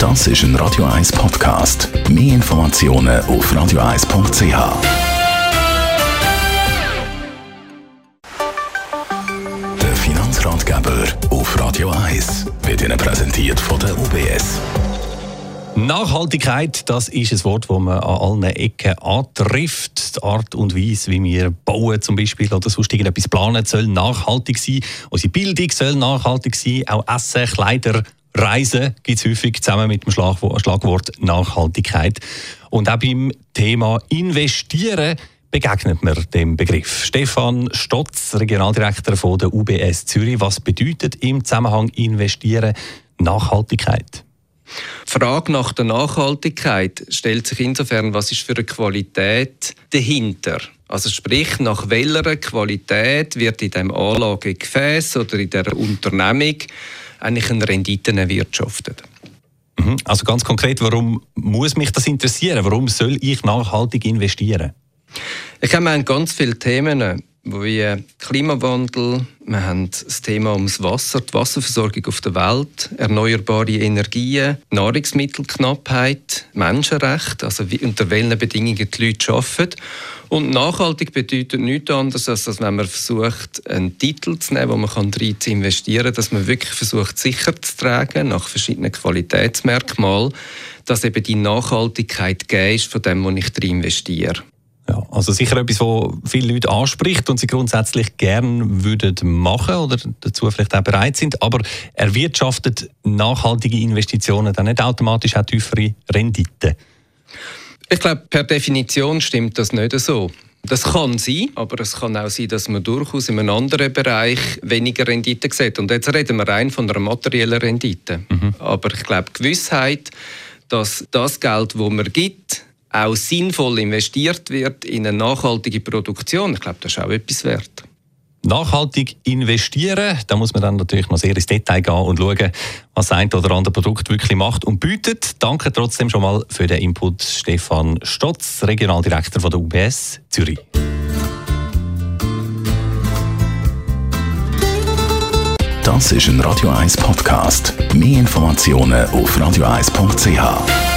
Das ist ein Radio 1 Podcast. Mehr Informationen auf radio1.ch. Der Finanzratgeber auf Radio 1 wird Ihnen präsentiert von der UBS. Nachhaltigkeit, das ist ein Wort, das man an allen Ecken antrifft. Die Art und Weise, wie wir bauen zum Beispiel oder sonst irgendetwas planen, soll nachhaltig sein. Unsere Bildung soll nachhaltig sein. Auch Essen, Kleider, Reisen gibt es häufig zusammen mit dem Schlagwort Nachhaltigkeit. Und auch beim Thema Investieren begegnet man dem Begriff. Stefan Stotz, Regionaldirektor von der UBS Zürich. Was bedeutet im Zusammenhang Investieren Nachhaltigkeit? Die Frage nach der Nachhaltigkeit stellt sich insofern, was ist für eine Qualität dahinter? Also sprich, nach welcher Qualität wird in dem Anlagegefäß oder in der Unternehmung eigentlich eine Rendite erwirtschaftet? Mhm. Also ganz konkret, warum muss mich das interessieren? Warum soll ich nachhaltig investieren? Ich habe ganz viele Themen wie Klimawandel, wir haben das Thema ums Wasser, die Wasserversorgung auf der Welt, erneuerbare Energien, Nahrungsmittelknappheit, Menschenrechte, also wie, unter welchen Bedingungen die Leute arbeiten. Und nachhaltig bedeutet nichts anderes, als dass wenn man versucht, einen Titel zu nehmen, wo man kann rein zu investieren, dass man wirklich versucht, sicher zu tragen nach verschiedenen Qualitätsmerkmalen, dass eben die Nachhaltigkeit gegeben ist von dem, wo ich drin investiere. Ja, also sicher etwas, was viele Leute anspricht und sie grundsätzlich gern würden machen oder dazu vielleicht auch bereit sind. Aber erwirtschaftet nachhaltige Investitionen dann nicht automatisch auch tiefere Renditen? Ich glaube, per Definition stimmt das nicht so. Das kann sein, aber es kann auch sein, dass man durchaus in einem anderen Bereich weniger Rendite sieht. Und jetzt reden wir rein von einer materiellen Rendite. Mhm. Aber ich glaube, Gewissheit, dass das Geld, das man gibt, auch sinnvoll investiert wird in eine nachhaltige Produktion, ich glaube, das ist auch etwas wert. Nachhaltig investieren, da muss man dann natürlich noch sehr ins Detail gehen und schauen, was ein oder andere Produkt wirklich macht und bietet. Danke trotzdem schon mal für den Input, Stefan Stotz, Regionaldirektor von der UBS Zürich. Das ist ein Radio 1 Podcast. Mehr Informationen auf radio1.ch.